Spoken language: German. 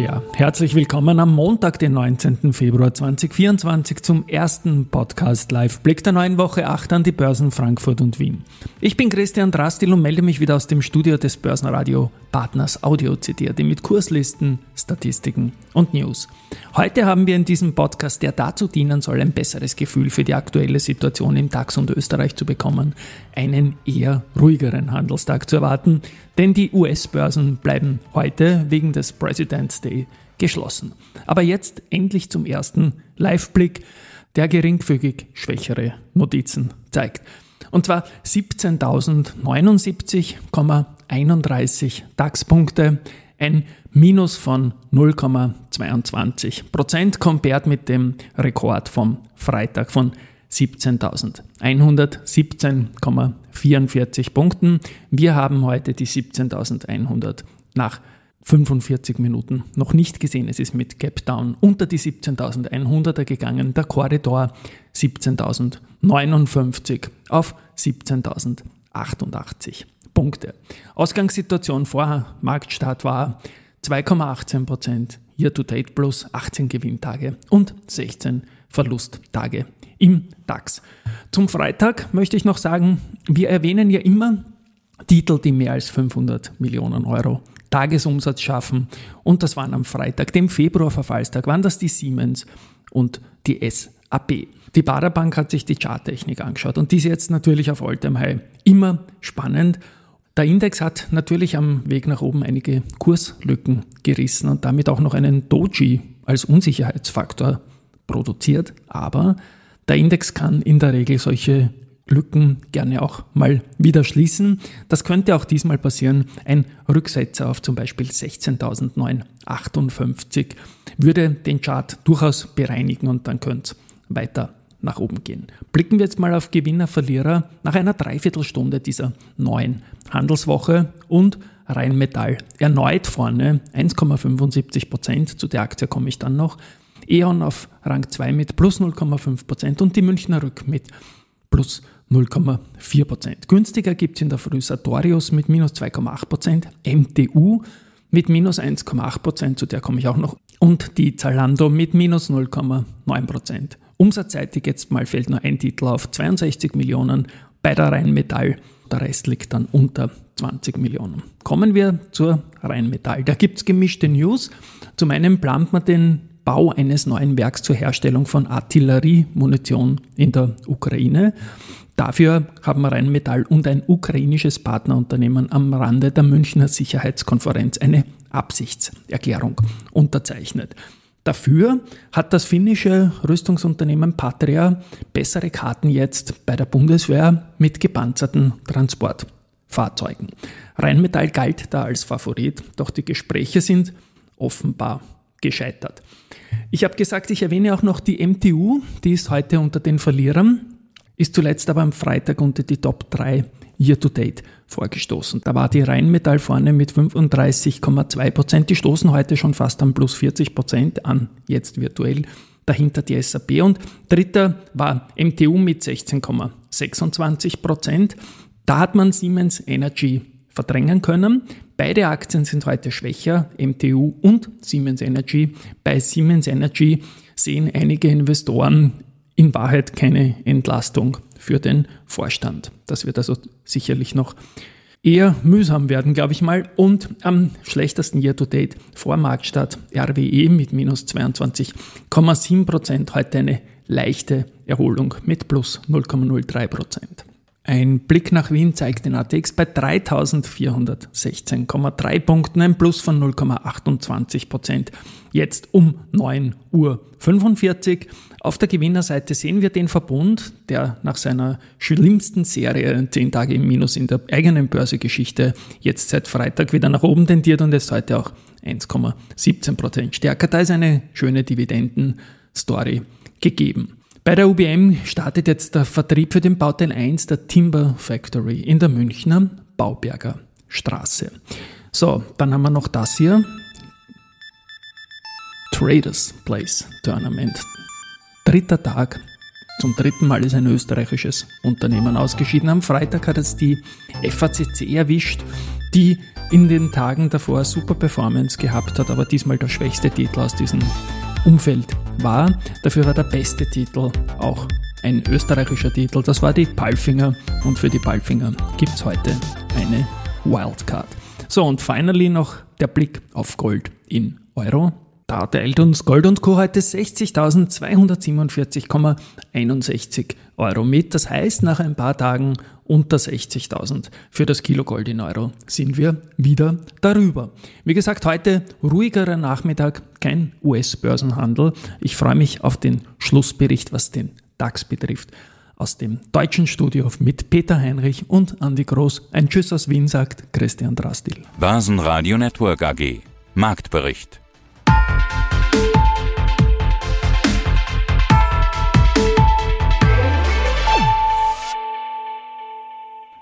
ja, herzlich willkommen am Montag, den 19. Februar 2024 zum ersten Podcast Live Blick der neuen Woche 8 an die Börsen Frankfurt und Wien. Ich bin Christian Drastil und melde mich wieder aus dem Studio des Börsenradio Partners Audio CD, mit Kurslisten, Statistiken und News. Heute haben wir in diesem Podcast, der dazu dienen soll, ein besseres Gefühl für die aktuelle Situation im DAX und Österreich zu bekommen, einen eher ruhigeren Handelstag zu erwarten, denn die US-Börsen bleiben heute wegen des President's Day geschlossen. Aber jetzt endlich zum ersten Live-Blick, der geringfügig schwächere Notizen zeigt. Und zwar 17.079,31 DAX-Punkte, ein Minus von 0,22 Prozent, compared mit dem Rekord vom Freitag von 17.117,44 Punkten. Wir haben heute die 17.100 nach 45 Minuten noch nicht gesehen. Es ist mit Gap Down unter die 17.100er gegangen. Der Korridor 17.059 auf 17.088 Punkte. Ausgangssituation vor Marktstart war 2,18 Prozent Year-to-Date plus 18 Gewinntage und 16 Verlusttage im DAX. Zum Freitag möchte ich noch sagen, wir erwähnen ja immer Titel, die mehr als 500 Millionen Euro Tagesumsatz schaffen. Und das waren am Freitag, dem Februar-Verfallstag, waren das die Siemens und die SAP. Die Baderbank hat sich die Charttechnik angeschaut und die ist jetzt natürlich auf Alltime High. Immer spannend. Der Index hat natürlich am Weg nach oben einige Kurslücken gerissen und damit auch noch einen Doji als Unsicherheitsfaktor produziert. Aber der Index kann in der Regel solche Lücken gerne auch mal wieder schließen. Das könnte auch diesmal passieren. Ein Rücksetzer auf zum Beispiel 16.958 würde den Chart durchaus bereinigen und dann könnte es weiter nach oben gehen. Blicken wir jetzt mal auf Gewinner, Verlierer nach einer Dreiviertelstunde dieser neuen Handelswoche und Rheinmetall erneut vorne 1,75 Prozent. Zu der Aktie komme ich dann noch. E.ON auf Rang 2 mit plus 0,5 Prozent und die Münchner Rück mit plus 0,4 Prozent. Günstiger gibt es in der Früh Sartorius mit minus 2,8 Prozent, MTU mit minus 1,8 Prozent, zu der komme ich auch noch, und die Zalando mit minus 0,9 Prozent. Umsatzseitig jetzt mal fällt nur ein Titel auf 62 Millionen bei der Rheinmetall. Der Rest liegt dann unter 20 Millionen. Kommen wir zur Rheinmetall. Da gibt es gemischte News. Zum einen plant man den Bau eines neuen Werks zur Herstellung von Artilleriemunition in der Ukraine. Dafür haben Rheinmetall und ein ukrainisches Partnerunternehmen am Rande der Münchner Sicherheitskonferenz eine Absichtserklärung unterzeichnet. Dafür hat das finnische Rüstungsunternehmen Patria bessere Karten jetzt bei der Bundeswehr mit gepanzerten Transportfahrzeugen. Rheinmetall galt da als Favorit, doch die Gespräche sind offenbar gescheitert. Ich habe gesagt, ich erwähne auch noch die MTU, die ist heute unter den Verlierern ist zuletzt aber am Freitag unter die Top 3 Year-to-Date vorgestoßen. Da war die Rheinmetall vorne mit 35,2 Prozent. Die stoßen heute schon fast am plus 40 Prozent an, jetzt virtuell. Dahinter die SAP und dritter war MTU mit 16,26 Prozent. Da hat man Siemens Energy verdrängen können. Beide Aktien sind heute schwächer, MTU und Siemens Energy. Bei Siemens Energy sehen einige Investoren in Wahrheit keine Entlastung für den Vorstand. Das wird also sicherlich noch eher mühsam werden, glaube ich mal. Und am schlechtesten Year-to-Date vor Marktstart RWE mit minus 22,7 Prozent. Heute eine leichte Erholung mit plus 0,03 Prozent. Ein Blick nach Wien zeigt den ATX bei 3416,3 Punkten, ein Plus von 0,28 Prozent. Jetzt um 9.45 Uhr. Auf der Gewinnerseite sehen wir den Verbund, der nach seiner schlimmsten Serie 10 Tage im Minus in der eigenen Börsegeschichte jetzt seit Freitag wieder nach oben tendiert und ist heute auch 1,17 Prozent stärker. Da ist eine schöne Dividenden-Story gegeben. Bei der UBM startet jetzt der Vertrieb für den Bauteil 1 der Timber Factory in der Münchner Bauberger Straße. So, dann haben wir noch das hier. Traders Place Tournament. Dritter Tag. Zum dritten Mal ist ein österreichisches Unternehmen ausgeschieden. Am Freitag hat es die FACC erwischt, die in den Tagen davor super Performance gehabt hat, aber diesmal der schwächste Titel aus diesem Umfeld war. Dafür war der beste Titel auch ein österreichischer Titel. Das war die Palfinger und für die Palfinger gibt es heute eine Wildcard. So, und finally noch der Blick auf Gold in Euro. Da teilt uns Gold und Co. heute 60.247,61 Euro mit. Das heißt, nach ein paar Tagen unter 60.000 für das Kilo Gold in Euro sind wir wieder darüber. Wie gesagt, heute ruhigerer Nachmittag, kein US-Börsenhandel. Ich freue mich auf den Schlussbericht, was den DAX betrifft. Aus dem deutschen Studio mit Peter Heinrich und Andi Groß. Ein Tschüss aus Wien sagt Christian Drastil. Börsenradio Network AG. Marktbericht.